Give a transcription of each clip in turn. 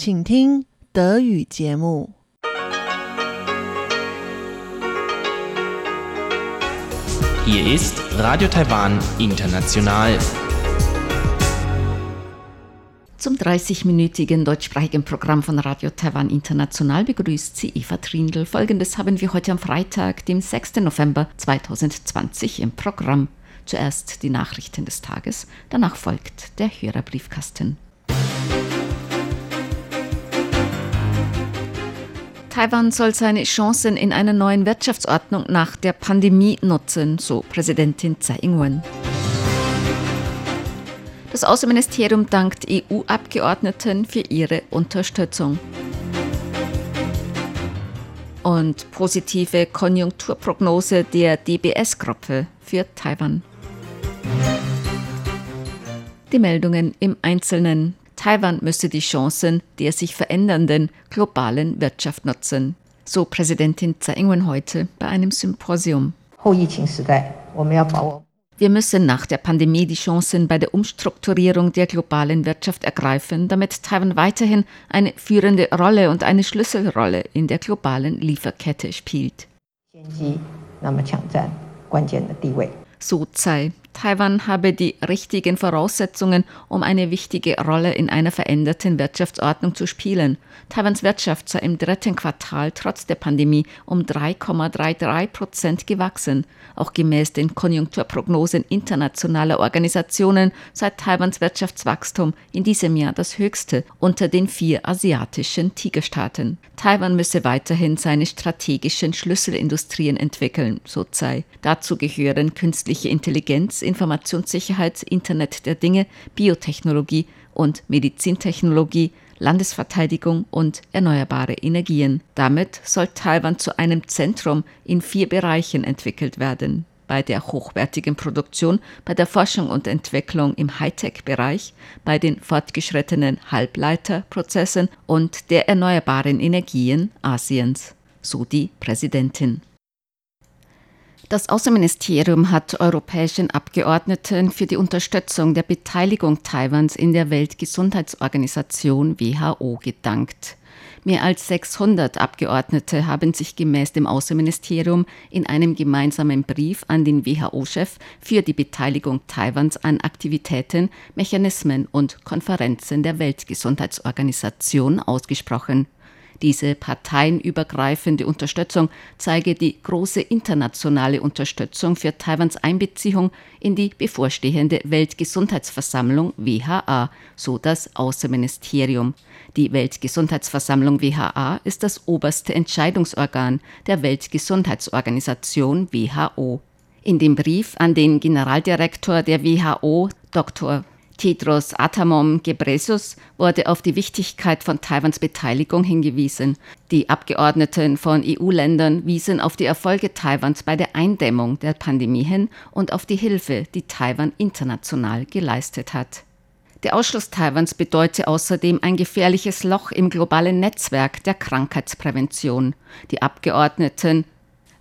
请听德语节目。Hier ist Radio Taiwan International. Zum 30-minütigen deutschsprachigen Programm von Radio Taiwan International begrüßt sie Eva Trindl. Folgendes haben wir heute am Freitag, dem 6. November 2020 im Programm. Zuerst die Nachrichten des Tages, danach folgt der Hörerbriefkasten. Taiwan soll seine Chancen in einer neuen Wirtschaftsordnung nach der Pandemie nutzen, so Präsidentin Tsai Ing-wen. Das Außenministerium dankt EU-Abgeordneten für ihre Unterstützung. Und positive Konjunkturprognose der DBS-Gruppe für Taiwan. Die Meldungen im Einzelnen. Taiwan müsse die Chancen der sich verändernden globalen Wirtschaft nutzen, so Präsidentin Tsai Ing-wen heute bei einem Symposium. Wir müssen nach der Pandemie die Chancen bei der Umstrukturierung der globalen Wirtschaft ergreifen, damit Taiwan weiterhin eine führende Rolle und eine Schlüsselrolle in der globalen Lieferkette spielt. So Tsai. Taiwan habe die richtigen Voraussetzungen, um eine wichtige Rolle in einer veränderten Wirtschaftsordnung zu spielen. Taiwans Wirtschaft sei im dritten Quartal trotz der Pandemie um 3,33 Prozent gewachsen. Auch gemäß den Konjunkturprognosen internationaler Organisationen sei Taiwans Wirtschaftswachstum in diesem Jahr das höchste unter den vier asiatischen Tigerstaaten. Taiwan müsse weiterhin seine strategischen Schlüsselindustrien entwickeln, so sei. Dazu gehören künstliche Intelligenz, Informationssicherheit, Internet der Dinge, Biotechnologie und Medizintechnologie, Landesverteidigung und erneuerbare Energien. Damit soll Taiwan zu einem Zentrum in vier Bereichen entwickelt werden. Bei der hochwertigen Produktion, bei der Forschung und Entwicklung im Hightech-Bereich, bei den fortgeschrittenen Halbleiterprozessen und der erneuerbaren Energien Asiens, so die Präsidentin. Das Außenministerium hat europäischen Abgeordneten für die Unterstützung der Beteiligung Taiwans in der Weltgesundheitsorganisation WHO gedankt. Mehr als 600 Abgeordnete haben sich gemäß dem Außenministerium in einem gemeinsamen Brief an den WHO-Chef für die Beteiligung Taiwans an Aktivitäten, Mechanismen und Konferenzen der Weltgesundheitsorganisation ausgesprochen. Diese parteienübergreifende Unterstützung zeige die große internationale Unterstützung für Taiwans Einbeziehung in die bevorstehende Weltgesundheitsversammlung WHA, so das Außenministerium. Die Weltgesundheitsversammlung WHA ist das oberste Entscheidungsorgan der Weltgesundheitsorganisation WHO. In dem Brief an den Generaldirektor der WHO, Dr. Tedros Adhanom Ghebreyesus wurde auf die Wichtigkeit von Taiwans Beteiligung hingewiesen. Die Abgeordneten von EU-Ländern wiesen auf die Erfolge Taiwans bei der Eindämmung der Pandemie hin und auf die Hilfe, die Taiwan international geleistet hat. Der Ausschluss Taiwans bedeute außerdem ein gefährliches Loch im globalen Netzwerk der Krankheitsprävention. Die Abgeordneten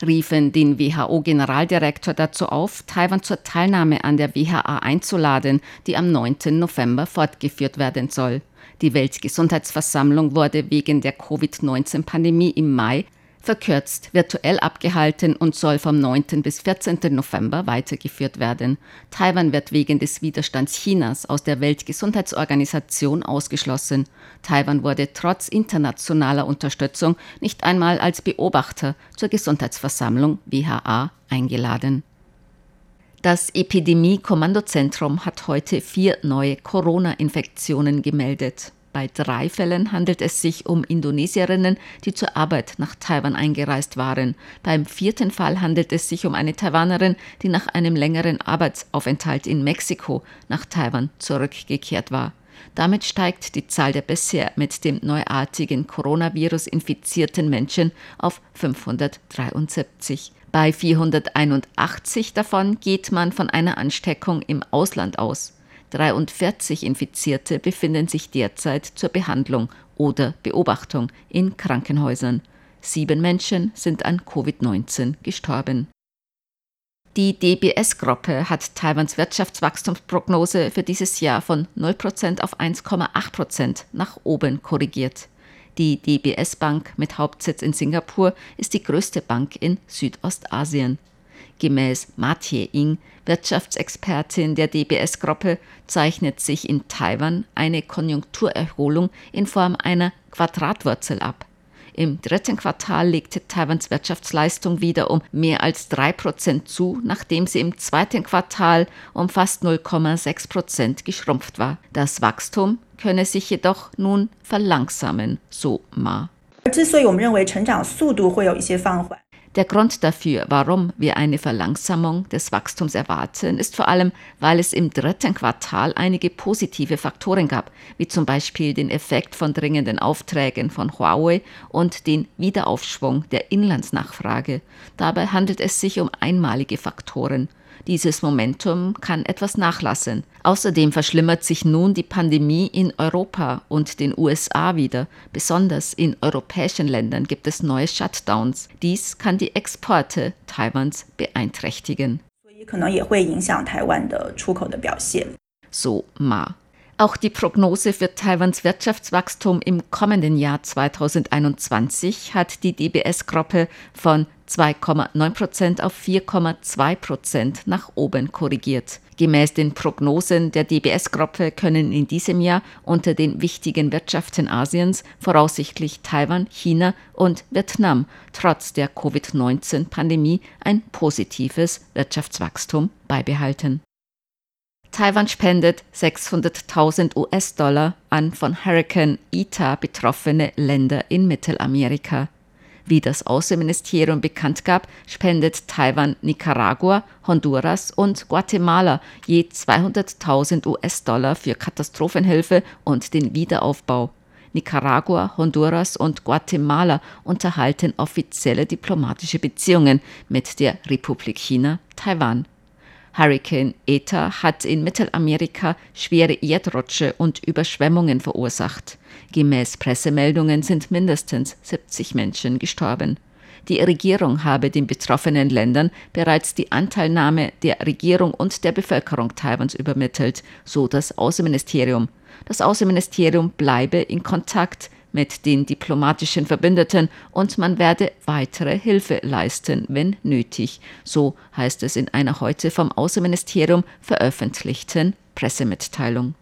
riefen den WHO-Generaldirektor dazu auf, Taiwan zur Teilnahme an der WHA einzuladen, die am 9. November fortgeführt werden soll. Die Weltgesundheitsversammlung wurde wegen der Covid-19-Pandemie im Mai verkürzt virtuell abgehalten und soll vom 9. bis 14. November weitergeführt werden. Taiwan wird wegen des Widerstands Chinas aus der Weltgesundheitsorganisation ausgeschlossen. Taiwan wurde trotz internationaler Unterstützung nicht einmal als Beobachter zur Gesundheitsversammlung WHA eingeladen. Das Epidemie-Kommandozentrum hat heute vier neue Corona-Infektionen gemeldet. Bei drei Fällen handelt es sich um Indonesierinnen, die zur Arbeit nach Taiwan eingereist waren. Beim vierten Fall handelt es sich um eine Taiwanerin, die nach einem längeren Arbeitsaufenthalt in Mexiko nach Taiwan zurückgekehrt war. Damit steigt die Zahl der bisher mit dem neuartigen Coronavirus infizierten Menschen auf 573. Bei 481 davon geht man von einer Ansteckung im Ausland aus. 43 Infizierte befinden sich derzeit zur Behandlung oder Beobachtung in Krankenhäusern. Sieben Menschen sind an Covid-19 gestorben. Die DBS-Gruppe hat Taiwans Wirtschaftswachstumsprognose für dieses Jahr von 0% auf 1,8% nach oben korrigiert. Die DBS Bank mit Hauptsitz in Singapur ist die größte Bank in Südostasien. Gemäß Ma Tie-ing, Wirtschaftsexpertin der DBS-Gruppe, zeichnet sich in Taiwan eine Konjunkturerholung in Form einer Quadratwurzel ab. Im dritten Quartal legte Taiwans Wirtschaftsleistung wieder um mehr als drei Prozent zu, nachdem sie im zweiten Quartal um fast 0,6 Prozent geschrumpft war. Das Wachstum könne sich jedoch nun verlangsamen, so Ma. 之所以我们认为成长速度会有一些放缓。 der Grund dafür, warum wir eine Verlangsamung des Wachstums erwarten, ist vor allem, weil es im dritten Quartal einige positive Faktoren gab, wie zum Beispiel den Effekt von dringenden Aufträgen von Huawei und den Wiederaufschwung der Inlandsnachfrage. Dabei handelt es sich um einmalige Faktoren. Dieses Momentum kann etwas nachlassen. Außerdem verschlimmert sich nun die Pandemie in Europa und den USA wieder. Besonders in europäischen Ländern gibt es neue Shutdowns. Dies kann die Exporte Taiwans beeinträchtigen. So Ma. Auch die Prognose für Taiwans Wirtschaftswachstum im kommenden Jahr 2021 hat die DBS-Gruppe von 2,9 Prozent auf 4,2 Prozent nach oben korrigiert. Gemäß den Prognosen der DBS-Gruppe können in diesem Jahr unter den wichtigen Wirtschaften Asiens voraussichtlich Taiwan, China und Vietnam trotz der Covid-19-Pandemie ein positives Wirtschaftswachstum beibehalten. Taiwan spendet 600.000 US-Dollar an von Hurricane Ita betroffene Länder in Mittelamerika. Wie das Außenministerium bekannt gab, spendet Taiwan Nicaragua, Honduras und Guatemala je 200.000 US-Dollar für Katastrophenhilfe und den Wiederaufbau. Nicaragua, Honduras und Guatemala unterhalten offizielle diplomatische Beziehungen mit der Republik China, Taiwan. Hurricane Eta hat in Mittelamerika schwere Erdrutsche und Überschwemmungen verursacht. Gemäß Pressemeldungen sind mindestens 70 Menschen gestorben. Die Regierung habe den betroffenen Ländern bereits die Anteilnahme der Regierung und der Bevölkerung Taiwans übermittelt, so das Außenministerium. Das Außenministerium bleibe in Kontakt mit den diplomatischen Verbündeten und man werde weitere Hilfe leisten, wenn nötig. So heißt es in einer heute vom Außenministerium veröffentlichten Pressemitteilung.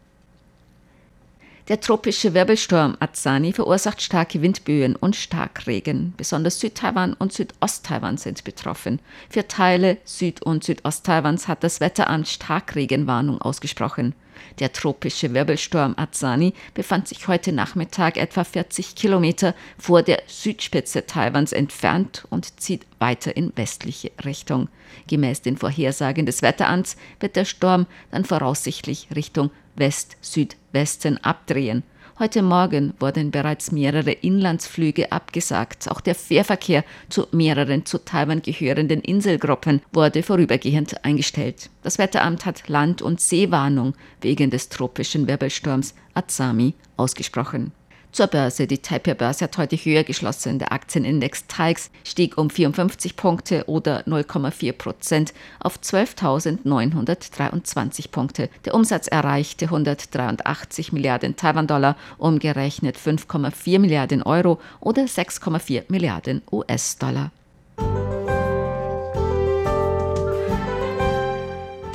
Der tropische Wirbelsturm Azani verursacht starke Windböen und Starkregen. Besonders Südtaiwan und Südosttaiwan sind betroffen. Für Teile Süd- und Südosttaiwans hat das Wetteramt Starkregenwarnung ausgesprochen. Der tropische Wirbelsturm Azani befand sich heute Nachmittag etwa 40 Kilometer vor der Südspitze Taiwans entfernt und zieht weiter in westliche Richtung. Gemäß den Vorhersagen des Wetteramts wird der Sturm dann voraussichtlich Richtung West-Südwesten abdrehen. Heute Morgen wurden bereits mehrere Inlandsflüge abgesagt. Auch der Fährverkehr zu mehreren zu Taiwan gehörenden Inselgruppen wurde vorübergehend eingestellt. Das Wetteramt hat Land- und Seewarnung wegen des tropischen Wirbelsturms Azami ausgesprochen. Zur Börse. Die Taipei-Börse hat heute höher geschlossen. Der Aktienindex TAIX stieg um 54 Punkte oder 0,4 Prozent auf 12.923 Punkte. Der Umsatz erreichte 183 Milliarden Taiwan-Dollar, umgerechnet 5,4 Milliarden Euro oder 6,4 Milliarden US-Dollar.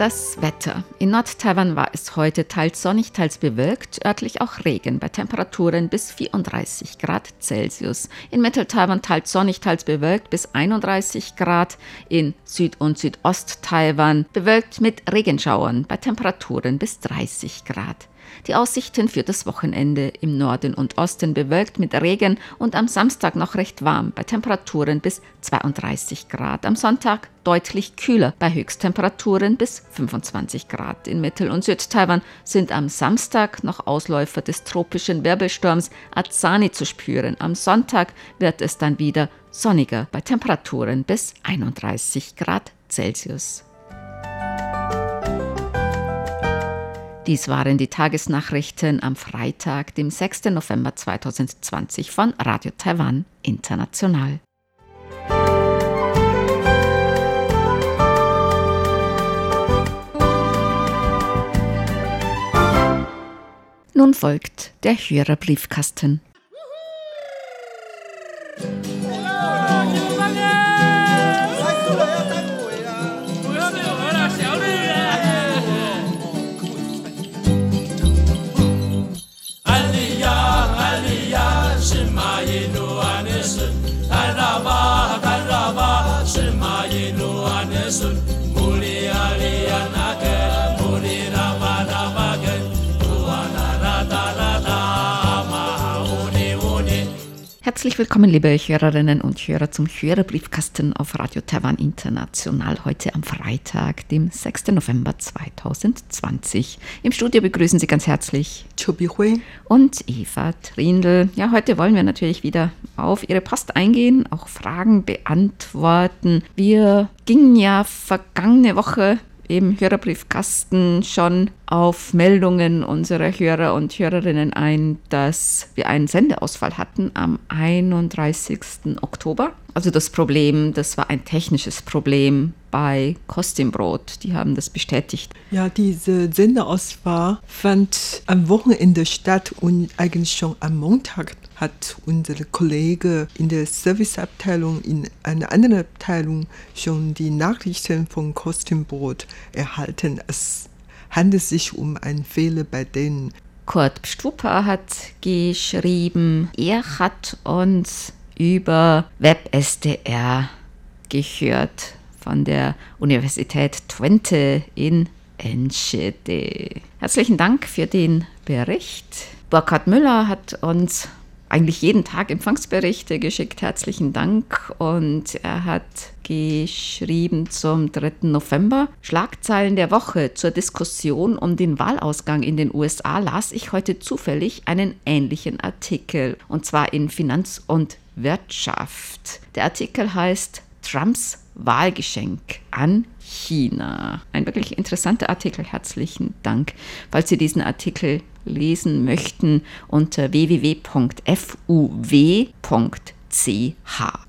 Das Wetter. In Nord-Taiwan war es heute teils sonnig, teils bewölkt, örtlich auch Regen bei Temperaturen bis 34 Grad Celsius. In Mittel-Taiwan teils sonnig, teils bewölkt bis 31 Grad. In Süd- und Südost-Taiwan bewölkt mit Regenschauern bei Temperaturen bis 30 Grad. Die Aussichten für das Wochenende im Norden und Osten bewölkt mit Regen und am Samstag noch recht warm bei Temperaturen bis 32 Grad. Am Sonntag deutlich kühler bei Höchsttemperaturen bis 25 Grad. In Mittel- und Südtaiwan sind am Samstag noch Ausläufer des tropischen Wirbelsturms Azani zu spüren. Am Sonntag wird es dann wieder sonniger bei Temperaturen bis 31 Grad Celsius. Dies waren die Tagesnachrichten am Freitag, dem 6. November 2020 von Radio Taiwan International. Nun folgt der Hörerbriefkasten. Herzlich willkommen, liebe Hörerinnen und Hörer, zum Hörerbriefkasten auf Radio Taiwan International heute am Freitag, dem 6. November 2020. Im Studio begrüßen Sie ganz herzlich Chobi Hui und Eva Trindl. Ja, heute wollen wir natürlich wieder auf Ihre Post eingehen, auch Fragen beantworten. Wir gingen ja vergangene Woche im Hörerbriefkasten schon auf Meldungen unserer Hörer und Hörerinnen ein, dass wir einen Sendeausfall hatten am 31. Oktober. Also das Problem, das war ein technisches Problem bei Kostimbrot. Die haben das bestätigt. Ja, diese Sendeausfall fand am Wochenende statt und eigentlich schon am Montag hat unser Kollege in der Serviceabteilung in einer anderen Abteilung schon die Nachrichten von Kostümbrot erhalten. Es handelt sich um einen Fehler bei denen. Kurt Pstupa hat geschrieben, er hat uns über WebSDR gehört von der Universität Twente in Enschede. Herzlichen Dank für den Bericht. Burkhard Müller hat uns eigentlich jeden Tag Empfangsberichte geschickt. Herzlichen Dank. Und er hat geschrieben zum 3. November. Schlagzeilen der Woche zur Diskussion um den Wahlausgang in den USA las ich heute zufällig einen ähnlichen Artikel. Und zwar in Finanz und Wirtschaft. Der Artikel heißt Trumps Wahlgeschenk an China. Ein wirklich interessanter Artikel. Herzlichen Dank. Falls Sie diesen Artikel lesen möchten, unter www.fuw.ch.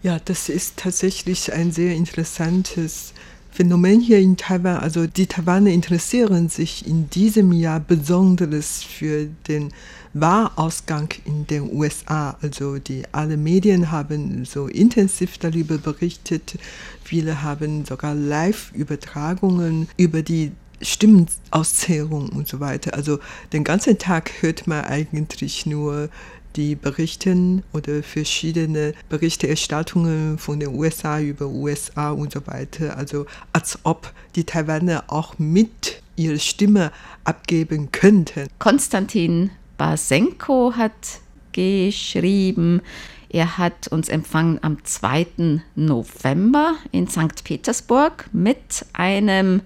Ja, das ist tatsächlich ein sehr interessantes Phänomen hier in Taiwan. Also die Taiwaner interessieren sich in diesem Jahr besonders für den Wahlausgang in den USA. Also die alle Medien haben so intensiv darüber berichtet. Viele haben sogar Live-Übertragungen über die Stimmenauszählung und so weiter. Also den ganzen Tag hört man eigentlich nur die Berichten oder verschiedene Berichterstattungen von den USA über USA und so weiter. Also als ob die Taiwaner auch mit ihre Stimme abgeben könnten. Konstantin Basenko hat geschrieben, er hat uns empfangen am 2. November in St. Petersburg mit einem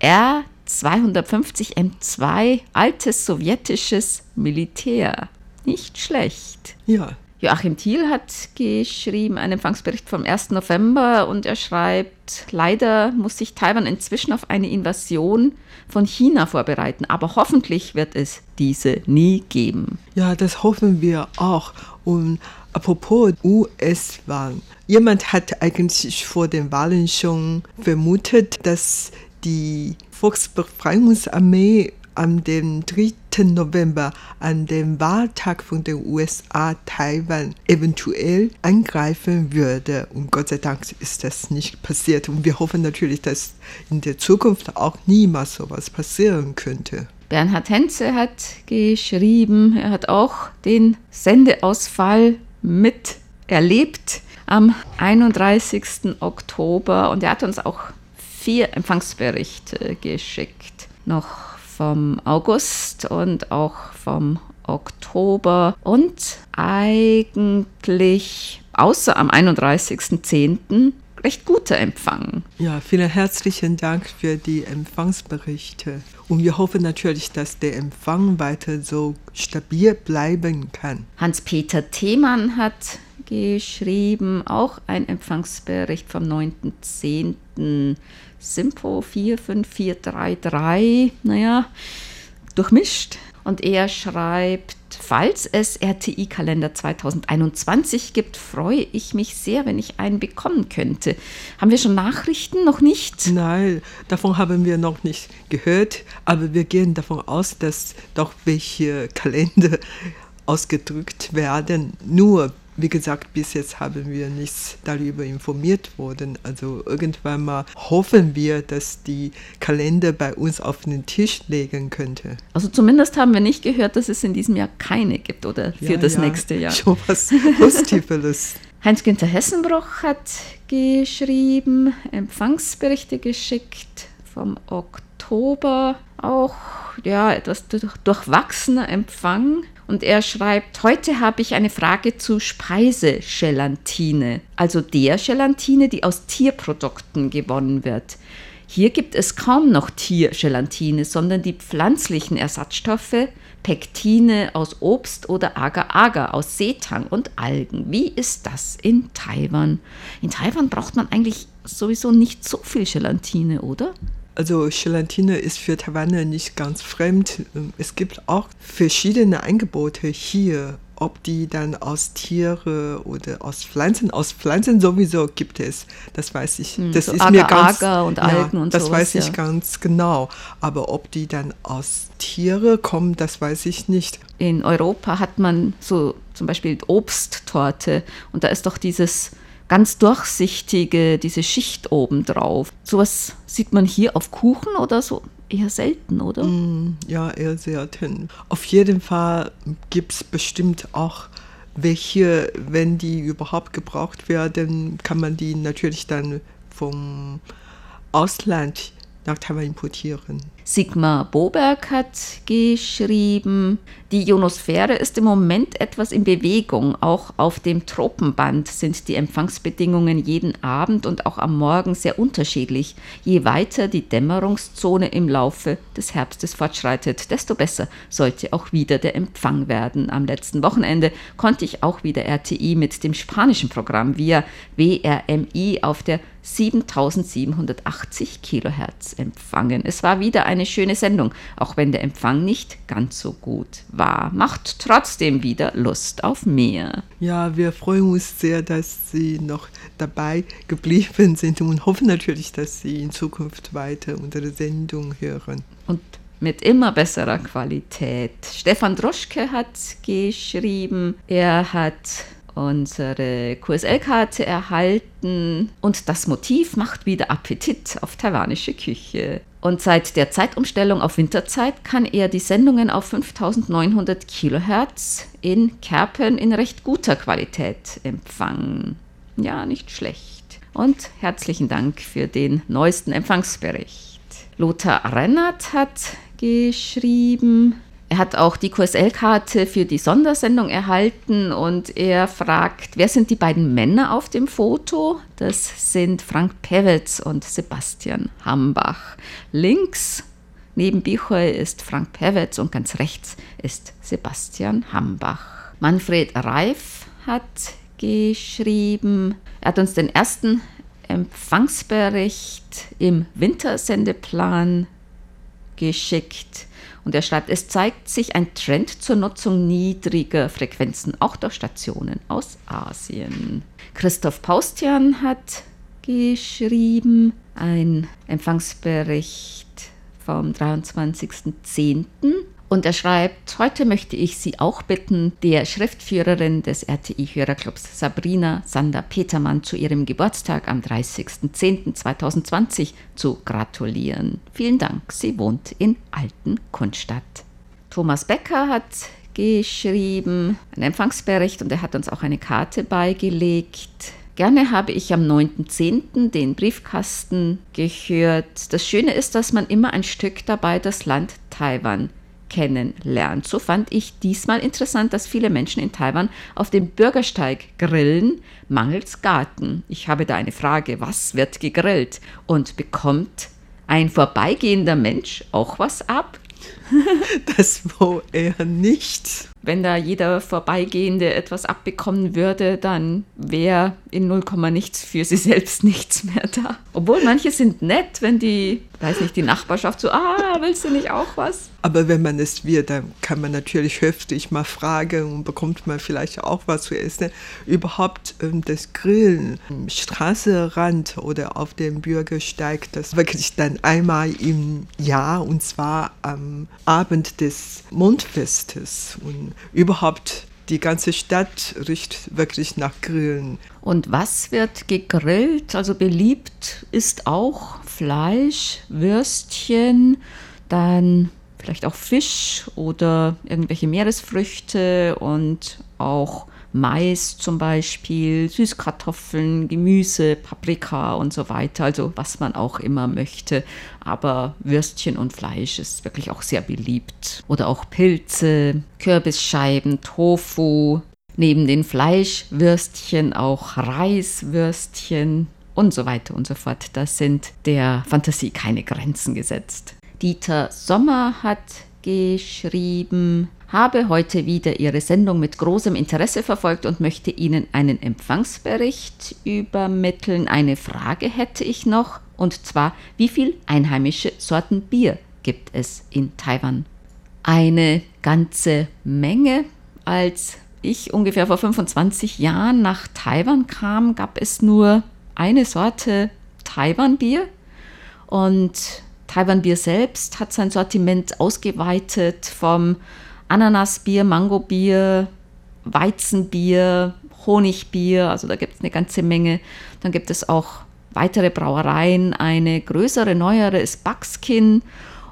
R250 M2 altes sowjetisches Militär. Nicht schlecht. Ja. Joachim Thiel hat geschrieben einen Empfangsbericht vom 1. November und er schreibt, leider muss sich Taiwan inzwischen auf eine Invasion von China vorbereiten, aber hoffentlich wird es diese nie geben. Ja, das hoffen wir auch. Und apropos US-Wahlen. Jemand hat eigentlich vor den Wahlen schon vermutet, dass die Volksbefreiungsarmee am dem 3. November, an dem Wahltag von den USA Taiwan eventuell angreifen würde. Und Gott sei Dank ist das nicht passiert. Und wir hoffen natürlich, dass in der Zukunft auch niemals sowas passieren könnte. Bernhard Henze hat geschrieben, er hat auch den Sendeausfall miterlebt am 31. Oktober und er hat uns auch vier Empfangsberichte geschickt. Noch vom August und auch vom Oktober und eigentlich außer am 31.10. recht guter Empfang. Ja, vielen herzlichen Dank für die Empfangsberichte. Und wir hoffen natürlich, dass der Empfang weiter so stabil bleiben kann. Hans-Peter Themann hat geschrieben, auch ein Empfangsbericht vom 9.10. Simpo 45433, naja, durchmischt. Und er schreibt, falls es RTI-Kalender 2021 gibt, freue ich mich sehr, wenn ich einen bekommen könnte. Haben wir schon Nachrichten? Noch nicht? Nein, davon haben wir noch nicht gehört, aber wir gehen davon aus, dass doch welche Kalender ausgedrückt werden. Nur wie gesagt, bis jetzt haben wir nichts darüber informiert worden. Also irgendwann mal hoffen wir, dass die Kalender bei uns auf den Tisch legen könnte. Also zumindest haben wir nicht gehört, dass es in diesem Jahr keine gibt oder für ja, das ja, nächste Jahr. Schon was Positives. Heinz-Günther Hessenbruch hat geschrieben, Empfangsberichte geschickt vom Oktober. Auch ja, etwas durchwachsener Empfang. Und er schreibt, heute habe ich eine Frage zu Speisegelatine, also der Gelatine, die aus Tierprodukten gewonnen wird. Hier gibt es kaum noch Tiergelatine, sondern die pflanzlichen Ersatzstoffe, Pektine aus Obst oder Agar-Agar aus Seetang und Algen. Wie ist das in Taiwan? In Taiwan braucht man eigentlich sowieso nicht so viel Gelatine, oder? Also Gelatine ist für Taiwaner nicht ganz fremd. Es gibt auch verschiedene Angebote hier, ob die dann aus Tiere oder aus Pflanzen, aus Pflanzen sowieso gibt es, das weiß ich. Hm, das so ist Agar, mir ganz Agar und Algen ja, und das sowas, weiß ich ja. ganz genau. Aber ob die dann aus Tiere kommen, das weiß ich nicht. In Europa hat man so zum Beispiel Obsttorte und da ist doch dieses ganz durchsichtige, diese Schicht oben drauf. Sowas sieht man hier auf Kuchen oder so eher selten, oder? Mm, ja, eher selten. Auf jeden Fall gibt es bestimmt auch welche, wenn die überhaupt gebraucht werden, kann man die natürlich dann vom Ausland nach Taiwan importieren. Sigmar Boberg hat geschrieben, die Ionosphäre ist im Moment etwas in Bewegung. Auch auf dem Tropenband sind die Empfangsbedingungen jeden Abend und auch am Morgen sehr unterschiedlich. Je weiter die Dämmerungszone im Laufe des Herbstes fortschreitet, desto besser sollte auch wieder der Empfang werden. Am letzten Wochenende konnte ich auch wieder RTI mit dem spanischen Programm via WRMI auf der 7780 Kilohertz empfangen. Es war wieder eine schöne Sendung, auch wenn der Empfang nicht ganz so gut war. Macht trotzdem wieder Lust auf mehr. Ja, wir freuen uns sehr, dass Sie noch dabei geblieben sind und hoffen natürlich, dass Sie in Zukunft weiter unsere Sendung hören. Und mit immer besserer Qualität. Stefan Droschke hat geschrieben, er hat unsere QSL-Karte erhalten und das Motiv macht wieder Appetit auf taiwanische Küche. Und seit der Zeitumstellung auf Winterzeit kann er die Sendungen auf 5900 Kilohertz in Kerpen in recht guter Qualität empfangen. Ja, nicht schlecht. Und herzlichen Dank für den neuesten Empfangsbericht. Lothar Rennert hat geschrieben, er hat auch die QSL-Karte für die Sondersendung erhalten und er fragt, wer sind die beiden Männer auf dem Foto? Das sind Frank Pewitz und Sebastian Hambach. Links neben Bichoy ist Frank Pewitz und ganz rechts ist Sebastian Hambach. Manfred Reif hat geschrieben, er hat uns den ersten Empfangsbericht im Wintersendeplan geschickt. Und er schreibt, es zeigt sich ein Trend zur Nutzung niedriger Frequenzen, auch durch Stationen aus Asien. Christoph Paustian hat geschrieben, ein Empfangsbericht vom 23.10. Und er schreibt, heute möchte ich Sie auch bitten, der Schriftführerin des RTI-Hörerclubs Sabrina Sander-Petermann zu ihrem Geburtstag am 30.10.2020 zu gratulieren. Vielen Dank, sie wohnt in Alten Kunststadt. Thomas Becker hat geschrieben, einen Empfangsbericht und er hat uns auch eine Karte beigelegt. Gerne habe ich am 9.10. den Briefkasten gehört. Das Schöne ist, dass man immer ein Stück dabei das Land Taiwan kennenlernt. So fand ich diesmal interessant, dass viele Menschen in Taiwan auf dem Bürgersteig grillen, mangels Garten. Ich habe da eine Frage, was wird gegrillt? Und bekommt ein vorbeigehender Mensch auch was ab? das wohl eher nicht. Wenn da jeder Vorbeigehende etwas abbekommen würde, dann wäre in 0, nichts für sie selbst nichts mehr da. Obwohl manche sind nett, wenn die, weiß nicht, die Nachbarschaft so, ah, willst du nicht auch was? Aber wenn man es wird, dann kann man natürlich höflich mal fragen und bekommt man vielleicht auch was zu essen. Überhaupt ähm, das Grillen am Straßenrand oder auf dem Bürgersteig, das wirklich dann einmal im Jahr und zwar am Abend des Mondfestes. Und überhaupt die ganze Stadt riecht wirklich nach Grillen. Und was wird gegrillt? Also beliebt ist auch Fleisch, Würstchen, dann vielleicht auch Fisch oder irgendwelche Meeresfrüchte und auch Mais zum Beispiel, Süßkartoffeln, Gemüse, Paprika und so weiter, also was man auch immer möchte. Aber Würstchen und Fleisch ist wirklich auch sehr beliebt. Oder auch Pilze, Kürbisscheiben, Tofu, neben den Fleischwürstchen auch Reiswürstchen und so weiter und so fort. Da sind der Fantasie keine Grenzen gesetzt. Dieter Sommer hat geschrieben, habe heute wieder Ihre Sendung mit großem Interesse verfolgt und möchte Ihnen einen Empfangsbericht übermitteln. Eine Frage hätte ich noch, und zwar, wie viel einheimische Sorten Bier gibt es in Taiwan? Eine ganze Menge. Als ich ungefähr vor 25 Jahren nach Taiwan kam, gab es nur eine Sorte Taiwan-Bier und Taiwan-Bier selbst hat sein Sortiment ausgeweitet vom Ananasbier, Mangobier, Weizenbier, Honigbier, also da gibt es eine ganze Menge. Dann gibt es auch weitere Brauereien. Eine größere, neuere ist Buckskin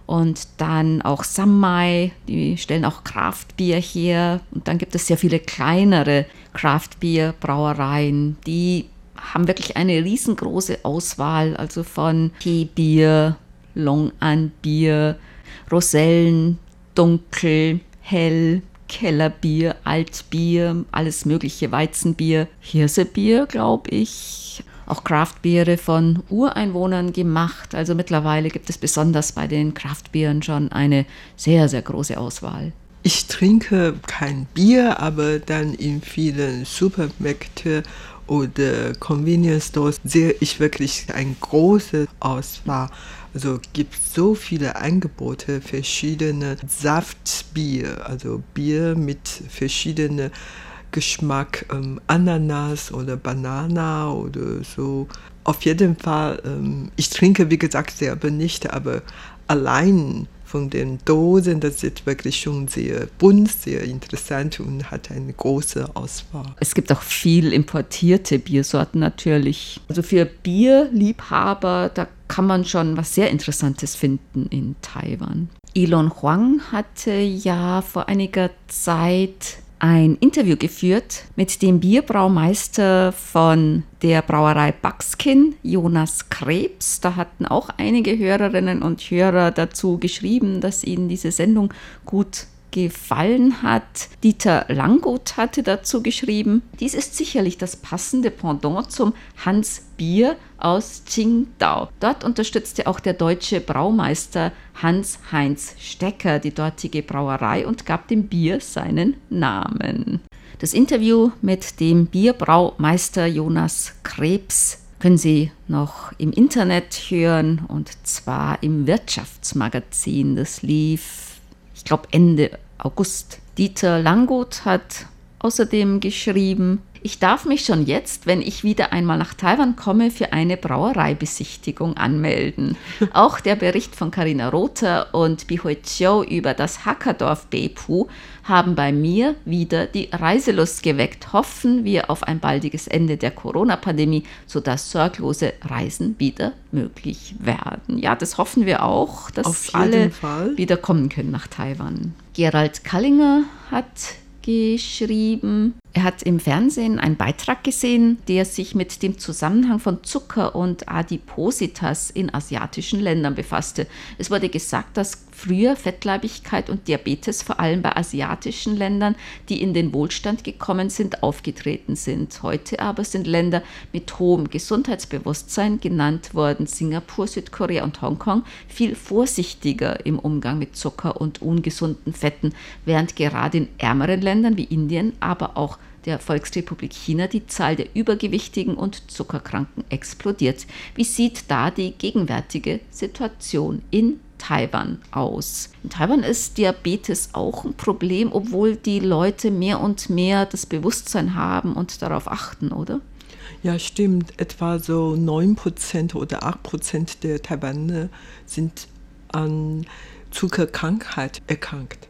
und dann auch Sammai, die stellen auch Kraftbier her. Und dann gibt es sehr viele kleinere Kraftbier-Brauereien, die haben wirklich eine riesengroße Auswahl, also von Teebier, Long An Bier, Rosellen, Dunkel, Hell, Kellerbier, Altbier, alles mögliche, Weizenbier, Hirsebier, glaube ich. Auch Craftbiere von Ureinwohnern gemacht. Also mittlerweile gibt es besonders bei den Craftbieren schon eine sehr, sehr große Auswahl. Ich trinke kein Bier, aber dann in vielen Supermärkten oder Convenience Stores sehe ich wirklich eine große Auswahl. Also gibt so viele Angebote, verschiedene Saftbier, also Bier mit verschiedenen Geschmack, ähm, Ananas oder Banana oder so. Auf jeden Fall, ähm, ich trinke wie gesagt selber nicht, aber allein von den Dosen, das ist wirklich schon sehr bunt, sehr interessant und hat eine große Auswahl. Es gibt auch viel importierte Biersorten natürlich. Also für Bierliebhaber, da kann man schon was sehr Interessantes finden in Taiwan. Elon Huang hatte ja vor einiger Zeit ein Interview geführt mit dem Bierbraumeister von der Brauerei Buckskin, Jonas Krebs. Da hatten auch einige Hörerinnen und Hörer dazu geschrieben, dass ihnen diese Sendung gut gefallen hat. Dieter Langut hatte dazu geschrieben, dies ist sicherlich das passende Pendant zum Hans Bier aus Qingdao. Dort unterstützte auch der deutsche Braumeister Hans-Heinz Stecker die dortige Brauerei und gab dem Bier seinen Namen. Das Interview mit dem Bierbraumeister Jonas Krebs können Sie noch im Internet hören und zwar im Wirtschaftsmagazin. Das lief ich glaube Ende August. Dieter Langut hat außerdem geschrieben, ich darf mich schon jetzt, wenn ich wieder einmal nach Taiwan komme, für eine Brauereibesichtigung anmelden. Auch der Bericht von Karina Rother und Bihui Chiu über das Hackerdorf Bepu haben bei mir wieder die Reiselust geweckt. Hoffen wir auf ein baldiges Ende der Corona-Pandemie, sodass sorglose Reisen wieder möglich werden. Ja, das hoffen wir auch, dass alle Fall. wieder kommen können nach Taiwan. Gerald Kallinger hat geschrieben, Er hat im Fernsehen einen Beitrag gesehen, der sich mit dem Zusammenhang von Zucker und Adipositas in asiatischen Ländern befasste. Es wurde gesagt, dass früher Fettleibigkeit und Diabetes vor allem bei asiatischen Ländern, die in den Wohlstand gekommen sind, aufgetreten sind. Heute aber sind Länder mit hohem Gesundheitsbewusstsein genannt worden, Singapur, Südkorea und Hongkong, viel vorsichtiger im Umgang mit Zucker und ungesunden Fetten, während gerade in ärmeren Ländern wie Indien, aber auch der Volksrepublik China die Zahl der Übergewichtigen und Zuckerkranken explodiert. Wie sieht da die gegenwärtige Situation in Taiwan aus? In Taiwan ist Diabetes auch ein Problem, obwohl die Leute mehr und mehr das Bewusstsein haben und darauf achten, oder? Ja, stimmt. Etwa so 9% oder 8% der Taiwaner sind an Zuckerkrankheit erkrankt.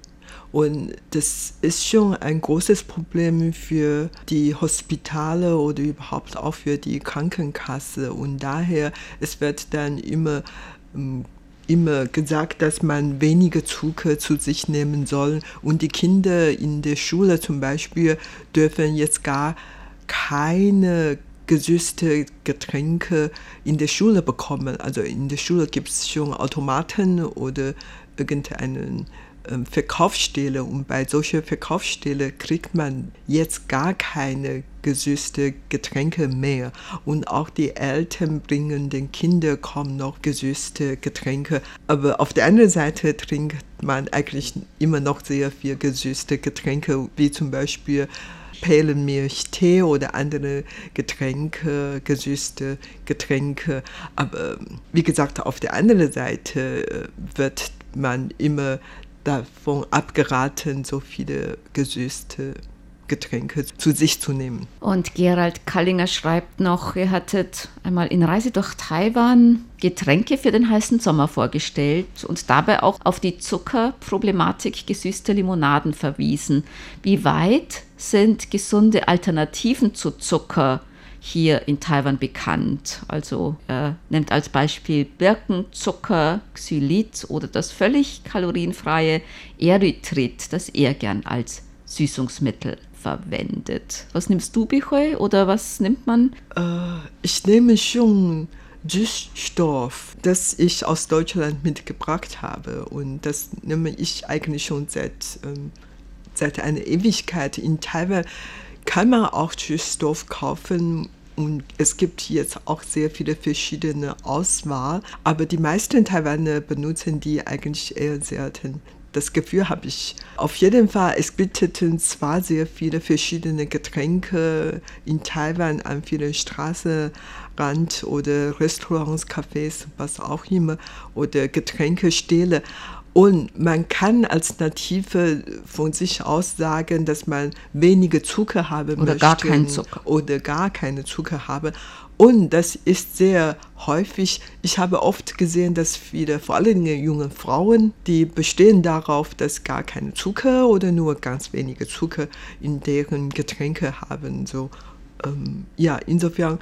Und das ist schon ein großes Problem für die Hospitale oder überhaupt auch für die Krankenkasse. Und daher, es wird dann immer, ähm, immer gesagt, dass man weniger Zucker zu sich nehmen soll. Und die Kinder in der Schule zum Beispiel dürfen jetzt gar keine gesüßte Getränke in der Schule bekommen. Also in der Schule gibt es schon Automaten oder irgendeinen Verkaufsstelle und bei solcher Verkaufsstelle kriegt man jetzt gar keine gesüßte Getränke mehr und auch die Eltern bringen den Kindern kaum noch gesüßte Getränke. Aber auf der anderen Seite trinkt man eigentlich immer noch sehr viel gesüßte Getränke, wie zum Beispiel Perlenmilch, Tee oder andere Getränke, gesüßte Getränke. Aber wie gesagt, auf der anderen Seite äh, wird man immer davon abgeraten, so viele gesüßte Getränke zu sich zu nehmen. Und Gerald Kallinger schreibt noch, ihr hattet einmal in Reise durch Taiwan Getränke für den heißen Sommer vorgestellt und dabei auch auf die Zuckerproblematik gesüßter Limonaden verwiesen. Wie weit sind gesunde Alternativen zu Zucker hier in Taiwan bekannt. Also er nimmt als Beispiel Birkenzucker, Xylit oder das völlig kalorienfreie Erythrit, das er gern als Süßungsmittel verwendet. Was nimmst du, Bichoy, oder was nimmt man? Äh, ich nehme schon Süßstoff, das ich aus Deutschland mitgebracht habe. Und das nehme ich eigentlich schon seit, ähm, seit einer Ewigkeit. In Taiwan kann man auch Süßstoff kaufen und es gibt jetzt auch sehr viele verschiedene Auswahl, aber die meisten Taiwaner benutzen die eigentlich eher selten. Das Gefühl habe ich. Auf jeden Fall, es bieteten zwar sehr viele verschiedene Getränke in Taiwan an vielen Straßenrand oder Restaurants, Cafés, was auch immer, oder Getränkestelle. Und man kann als Native von sich aus sagen, dass man weniger Zucker haben oder möchte. gar keinen Zucker. Oder gar keine Zucker haben. Und das ist sehr häufig. Ich habe oft gesehen, dass viele, vor allem junge Frauen, die bestehen darauf, dass gar keine Zucker oder nur ganz wenige Zucker in deren Getränke haben. So, ähm, ja, insofern,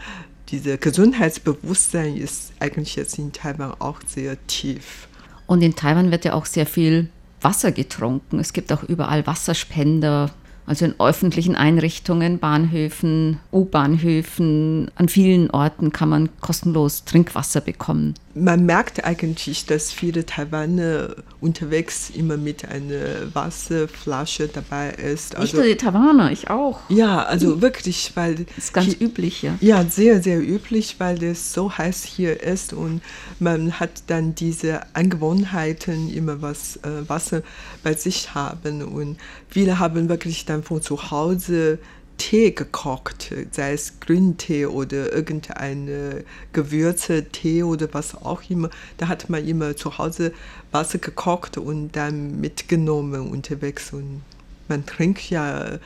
dieses Gesundheitsbewusstsein ist eigentlich jetzt in Taiwan auch sehr tief. Und in Taiwan wird ja auch sehr viel Wasser getrunken. Es gibt auch überall Wasserspender, also in öffentlichen Einrichtungen, Bahnhöfen, U-Bahnhöfen, an vielen Orten kann man kostenlos Trinkwasser bekommen. Man merkt eigentlich, dass viele Taiwaner unterwegs immer mit einer Wasserflasche dabei ist. Also, Nicht nur die Taiwaner, ich auch. Ja, also wirklich, weil... Das ist ganz hier, üblich, ja. Ja, sehr, sehr üblich, weil es so heiß hier ist und man hat dann diese Angewohnheiten, immer was äh, Wasser bei sich haben und viele haben wirklich dann von zu Hause Tee gekocht, sei es Grüntee oder irgendeine Gewürze, Tee oder was auch immer. Da hat man immer zu Hause Wasser gekocht und dann mitgenommen unterwegs. Und man trinkt ja äh,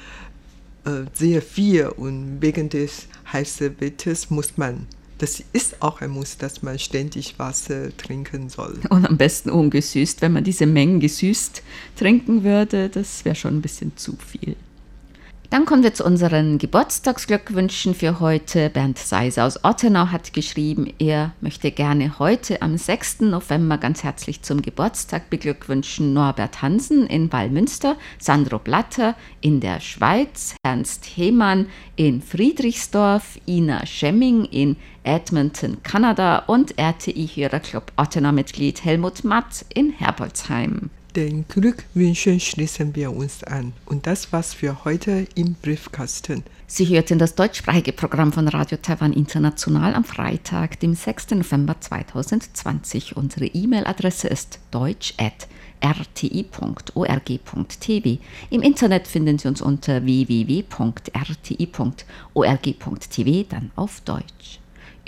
sehr viel und wegen des heißen Wetters muss man das ist auch ein Muss, dass man ständig Wasser trinken soll. Und am besten ungesüßt. Wenn man diese Mengen gesüßt trinken würde, das wäre schon ein bisschen zu viel. Dann kommen wir zu unseren Geburtstagsglückwünschen für heute. Bernd Seiser aus Ottenau hat geschrieben, er möchte gerne heute am 6. November ganz herzlich zum Geburtstag beglückwünschen Norbert Hansen in Wallmünster, Sandro Blatter in der Schweiz, Ernst Hemann in Friedrichsdorf, Ina Schemming in Edmonton, Kanada und RTI-Hörerclub Ottenau-Mitglied Helmut Matt in Herbolzheim. Den Glückwünschen schließen wir uns an. Und das war's für heute im Briefkasten. Sie hörten das deutschsprachige Programm von Radio Taiwan International am Freitag, dem 6. November 2020. Unsere E-Mail-Adresse ist deutsch.rti.org.tv. Im Internet finden Sie uns unter www.rti.org.tv, dann auf Deutsch.